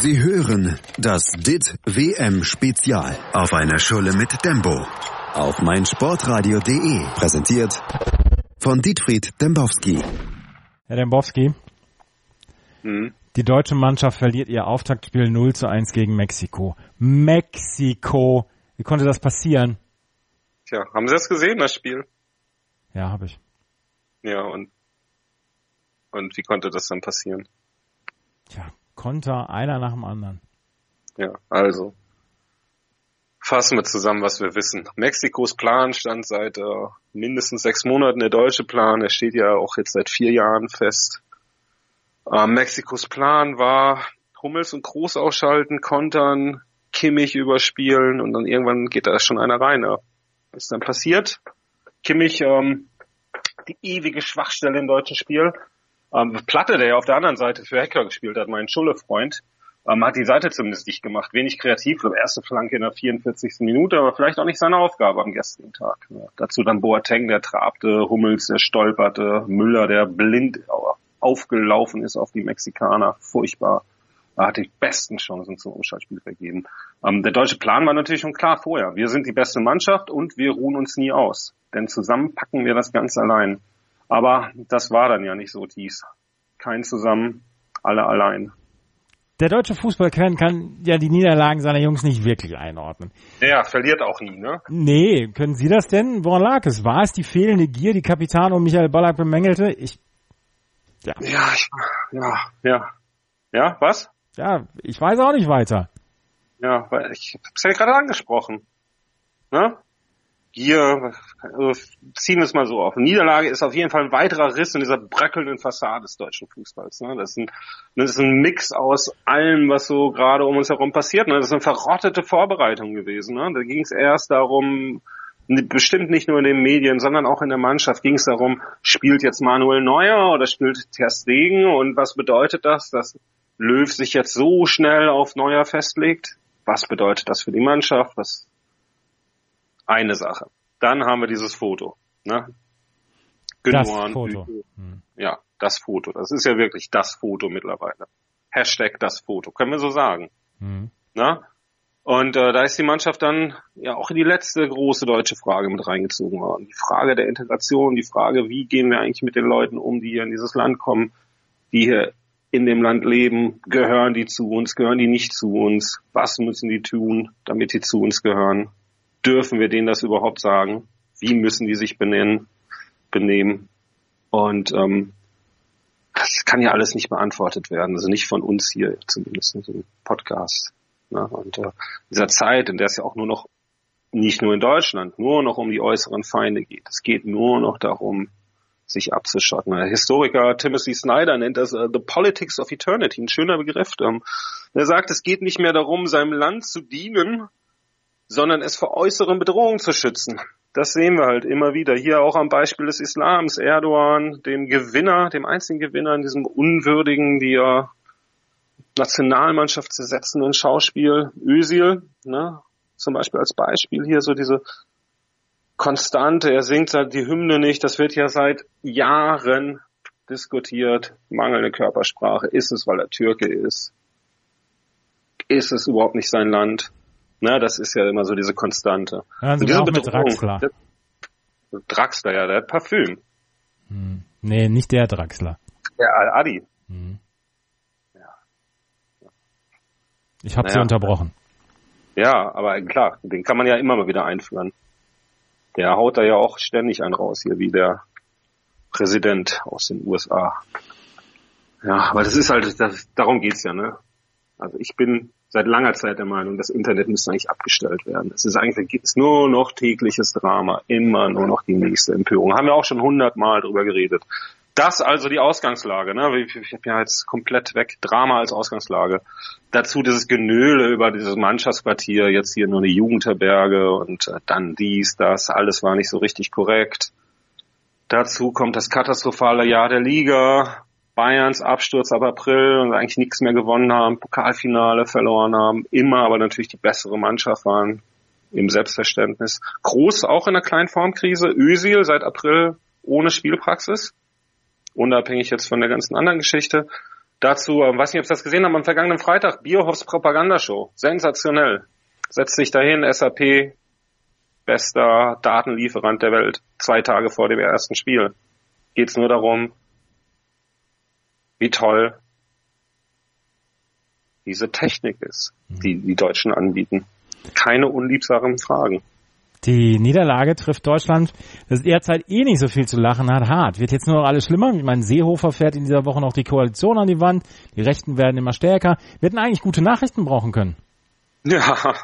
Sie hören das DIT WM Spezial auf einer Schule mit Dembo auf meinsportradio.de. Präsentiert von Dietfried Dembowski. Herr Dembowski, Mhm. die deutsche Mannschaft verliert ihr Auftaktspiel 0 zu 1 gegen Mexiko. Mexiko! Wie konnte das passieren? Tja, haben Sie das gesehen, das Spiel? Ja, habe ich. Ja, und, und wie konnte das dann passieren? Tja, Konter, einer nach dem anderen. Ja, also. Fassen wir zusammen, was wir wissen. Mexikos Plan stand seit äh, mindestens sechs Monaten, der deutsche Plan, der steht ja auch jetzt seit vier Jahren fest. Äh, Mexikos Plan war Hummels und Groß ausschalten, kontern, Kimmich überspielen und dann irgendwann geht da schon einer rein. Ja. Was ist dann passiert? Kimmich, ähm, die ewige Schwachstelle im deutschen Spiel. Ähm, Platte, der ja auf der anderen Seite für Hacker gespielt hat, mein Schulle-Freund, ähm, hat die Seite zumindest dicht gemacht. Wenig kreativ, glaube erste Flanke in der 44. Minute, aber vielleicht auch nicht seine Aufgabe am gestrigen Tag. Ja, dazu dann Boateng, der trabte, Hummels, der stolperte, Müller, der blind aufgelaufen ist auf die Mexikaner. Furchtbar. Er hat die besten Chancen zum Umschaltspiel vergeben. Ähm, der deutsche Plan war natürlich schon klar vorher. Wir sind die beste Mannschaft und wir ruhen uns nie aus. Denn zusammen packen wir das Ganze allein. Aber das war dann ja nicht so, Thies. Kein zusammen, alle allein. Der deutsche Fußballkern kann ja die Niederlagen seiner Jungs nicht wirklich einordnen. Ja, verliert auch nie, ne? Nee, können Sie das denn? Woran lag es? War es die fehlende Gier, die Kapitän um Michael Ballack bemängelte? Ich, Ja, ich, ja, ja. Ja, was? ja, ich weiß auch nicht weiter. Ja, weil ich hab's ja gerade angesprochen. Ne? Also ziehen wir es mal so auf. Niederlage ist auf jeden Fall ein weiterer Riss in dieser bröckelnden Fassade des deutschen Fußballs. Ne? Das, ist ein, das ist ein Mix aus allem, was so gerade um uns herum passiert. Ne? Das ist eine verrottete Vorbereitung gewesen. Ne? Da ging es erst darum, bestimmt nicht nur in den Medien, sondern auch in der Mannschaft ging es darum, spielt jetzt Manuel Neuer oder spielt Ter Stegen und was bedeutet das, dass Löw sich jetzt so schnell auf Neuer festlegt? Was bedeutet das für die Mannschaft? Was eine Sache. Dann haben wir dieses Foto. Ne? Das Gündogan, Foto. Hügel. Hm. Ja, das Foto. Das ist ja wirklich das Foto mittlerweile. Hashtag das Foto. Können wir so sagen. Hm. Ne? Und äh, da ist die Mannschaft dann ja auch in die letzte große deutsche Frage mit reingezogen worden. Die Frage der Integration, die Frage, wie gehen wir eigentlich mit den Leuten um, die hier in dieses Land kommen, die hier in dem Land leben, gehören die zu uns, gehören die nicht zu uns, was müssen die tun, damit die zu uns gehören, dürfen wir denen das überhaupt sagen, wie müssen die sich benennen, benehmen und ähm, das kann ja alles nicht beantwortet werden, also nicht von uns hier zumindest in so einem Podcast. Ne? Und äh, dieser Zeit, in der es ja auch nur noch nicht nur in Deutschland, nur noch um die äußeren Feinde geht. Es geht nur noch darum, sich abzuschotten. Der Historiker Timothy Snyder nennt das uh, The Politics of Eternity, ein schöner Begriff. Ähm, er sagt, es geht nicht mehr darum, seinem Land zu dienen, sondern es vor äußeren Bedrohungen zu schützen. Das sehen wir halt immer wieder. Hier auch am Beispiel des Islams. Erdogan, dem Gewinner, dem einzigen Gewinner in diesem unwürdigen, die ja Nationalmannschaft zersetzenden Schauspiel, Özil, ne? zum Beispiel als Beispiel hier so diese Konstante, er singt halt die Hymne nicht, das wird ja seit Jahren diskutiert, mangelnde Körpersprache, ist es, weil er Türke ist, ist es überhaupt nicht sein Land, ne, das ist ja immer so diese Konstante. Hören Sie diese auch mit Draxler. der- Draxler, ja, der hat Parfüm. Hm. Nee, nicht der Draxler. Der Al-Adi. Hm. Ich habe Sie Naja. unterbrochen. Ja, aber klar, den kann man ja immer mal wieder einführen. Der haut da ja auch ständig einen raus hier, wie der Präsident aus den USA. Ja, aber das ist halt, das, darum geht's ja, ne? Also ich bin seit langer Zeit der Meinung, das Internet müsste eigentlich abgestellt werden. Es ist eigentlich gibt's nur noch tägliches Drama, immer nur noch die nächste Empörung. Haben wir auch schon hundertmal drüber geredet. Das also die Ausgangslage, ne? Ich, ich habe ja jetzt komplett weg Drama als Ausgangslage. Dazu dieses Genöle über dieses Mannschaftsquartier, jetzt hier nur eine Jugendherberge und äh, dann dies, das, alles war nicht so richtig korrekt. Dazu kommt das katastrophale Jahr der Liga, Bayerns Absturz ab April und eigentlich nichts mehr gewonnen haben, Pokalfinale verloren haben, immer aber natürlich die bessere Mannschaft waren im Selbstverständnis. Groß auch in einer kleinen Formkrise, Özil seit April ohne Spielpraxis, unabhängig jetzt von der ganzen anderen Geschichte. Dazu, äh, weiß nicht, ob Sie das gesehen haben, am vergangenen Freitag, Biohoffs Propagandashow. Sensationell. Setzt sich dahin, SAP, bester Datenlieferant der Welt, zwei Tage vor dem ersten Spiel. Geht's nur darum, wie toll diese Technik ist, die die Deutschen anbieten. Keine unliebsamen Fragen. Die Niederlage trifft Deutschland, das derzeit eh nicht so viel zu lachen hat, hart. Wird jetzt nur noch alles schlimmer. Ich meine, Seehofer fährt in dieser Woche noch die Koalition an die Wand. Die Rechten werden immer stärker. Wir hätten eigentlich gute Nachrichten brauchen können. Ja,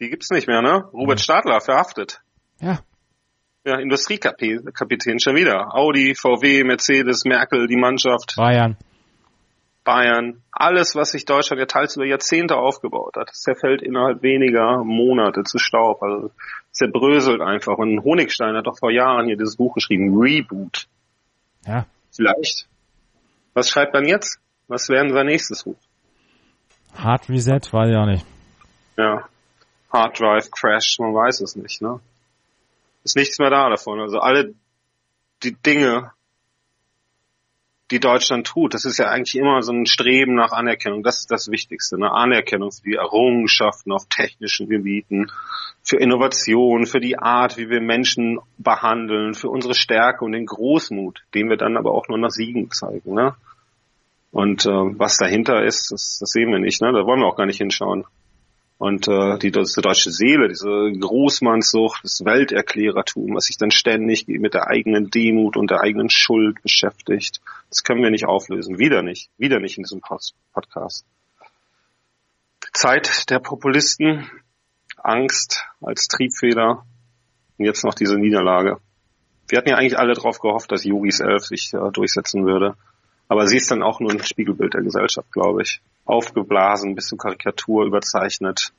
die gibt's nicht mehr, ne? Robert Stadler verhaftet. Ja. Ja, Industriekapitän schon wieder. Audi, VW, Mercedes, Merkel, die Mannschaft. Bayern. Bayern, alles, was sich Deutschland ja teils über Jahrzehnte aufgebaut hat, zerfällt innerhalb weniger Monate zu Staub. Also zerbröselt einfach. Und Honigstein hat doch vor Jahren hier dieses Buch geschrieben, Reboot. Ja. Vielleicht. Was schreibt man jetzt? Was wäre sein nächstes Buch? Hard Reset, weiß ich auch nicht. Ja. Hard Drive Crash, man weiß es nicht, ne? Ist nichts mehr da davon. Also alle die Dinge, die Deutschland tut. Das ist ja eigentlich immer so ein Streben nach Anerkennung. Das ist das Wichtigste. Eine Anerkennung für die Errungenschaften auf technischen Gebieten, für Innovation, für die Art, wie wir Menschen behandeln, für unsere Stärke und den Großmut, den wir dann aber auch nur nach Siegen zeigen. Ne? Und äh, was dahinter ist, das, das sehen wir nicht. Ne? Da wollen wir auch gar nicht hinschauen. Und äh, die, diese deutsche Seele, diese Großmannssucht, das Welterklärertum, was sich dann ständig mit der eigenen Demut und der eigenen Schuld beschäftigt, das können wir nicht auflösen. Wieder nicht. Wieder nicht in diesem Podcast. Zeit der Populisten, Angst als Triebfeder und jetzt noch diese Niederlage. Wir hatten ja eigentlich alle darauf gehofft, dass Jogis Elf sich äh, durchsetzen würde. Aber sie ist dann auch nur ein Spiegelbild der Gesellschaft, glaube ich aufgeblasen, bis zur Karikatur überzeichnet.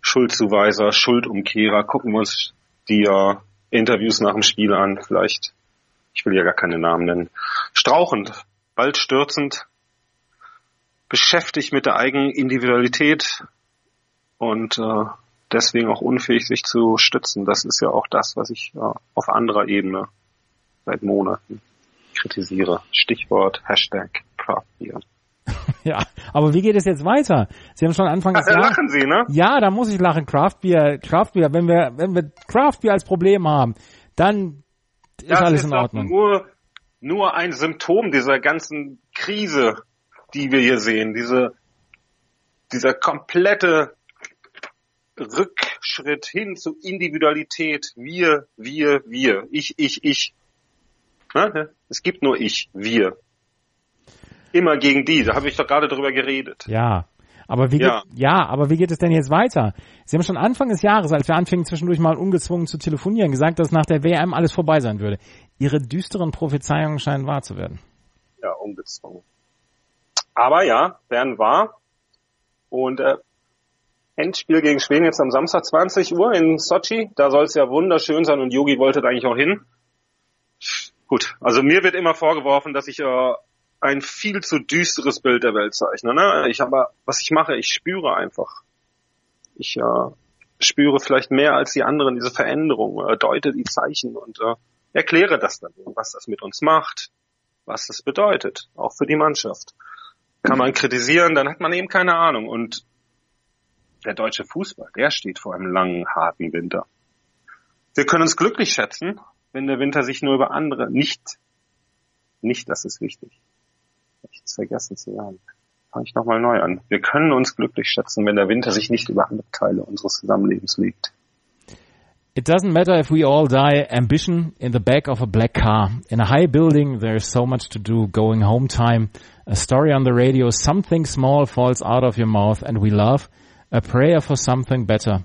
Schuldzuweiser, Schuldumkehrer. Gucken wir uns die äh, Interviews nach dem Spiel an. Vielleicht, ich will ja gar keine Namen nennen. Strauchend, bald stürzend, beschäftigt mit der eigenen Individualität und äh, deswegen auch unfähig, sich zu stützen. Das ist ja auch das, was ich äh, auf anderer Ebene seit Monaten kritisiere. Stichwort Hashtag Craftbeer. Ja, aber wie geht es jetzt weiter? Sie haben schon Anfang des da Jahres. lachen Sie, ne? Ja, da muss ich lachen. Craft Beer, Craft Beer. Wenn wir, wenn wir Craft Beer als Problem haben, dann ist Das alles ist in Ordnung. Nur, nur ein Symptom dieser ganzen Krise, die wir hier sehen. Diese, dieser komplette Rückschritt hin zu Individualität. Wir, wir, wir. Ich, ich, ich. Ne? Es gibt nur ich, wir. Immer gegen die. Da habe ich doch gerade drüber geredet. Ja. Aber wie Ja. geht, ja, aber wie geht es denn jetzt weiter? Sie haben schon Anfang des Jahres, als wir anfingen zwischendurch mal ungezwungen zu telefonieren, gesagt, dass nach der WM alles vorbei sein würde. Ihre düsteren Prophezeiungen scheinen wahr zu werden. Ja, ungezwungen. Aber ja, Bern war. Und äh, Endspiel gegen Schweden jetzt am Samstag 20 Uhr in Sochi. Da soll es ja wunderschön sein und Yogi wollte da eigentlich auch hin. Gut, also mir wird immer vorgeworfen, dass ich äh, ein viel zu düsteres Bild der Welt zeichne. Ne? Ich aber, was ich mache, ich spüre einfach. Ich äh, spüre vielleicht mehr als die anderen diese Veränderung, äh, deute die Zeichen und äh, erkläre das dann, was das mit uns macht, was das bedeutet, auch für die Mannschaft. Kann man kritisieren, dann hat man eben keine Ahnung. Und der deutsche Fußball, der steht vor einem langen, harten Winter. Wir können uns glücklich schätzen, wenn der Winter sich nur über andere nicht, nicht, das ist wichtig. Ich hab's vergessen zu sagen. Fange ich nochmal neu an. Wir können uns glücklich schätzen, wenn der Winter sich nicht über andere Teile unseres Zusammenlebens legt. It doesn't matter if we all die. Ambition in the back of a black car. In a high building, there is so much to do. Going home time. A story on the radio. Something small falls out of your mouth and we laugh. A prayer for something better.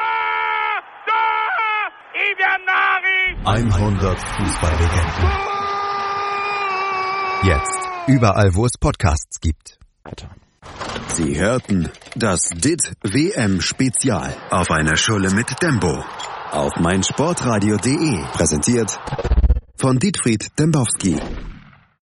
100 Fußballlegenden. Jetzt überall, wo es Podcasts gibt. Sie hörten das DIT WM Spezial auf einer Schulle mit Dembo auf meinsportradio.de präsentiert von Dietfried Dembowski.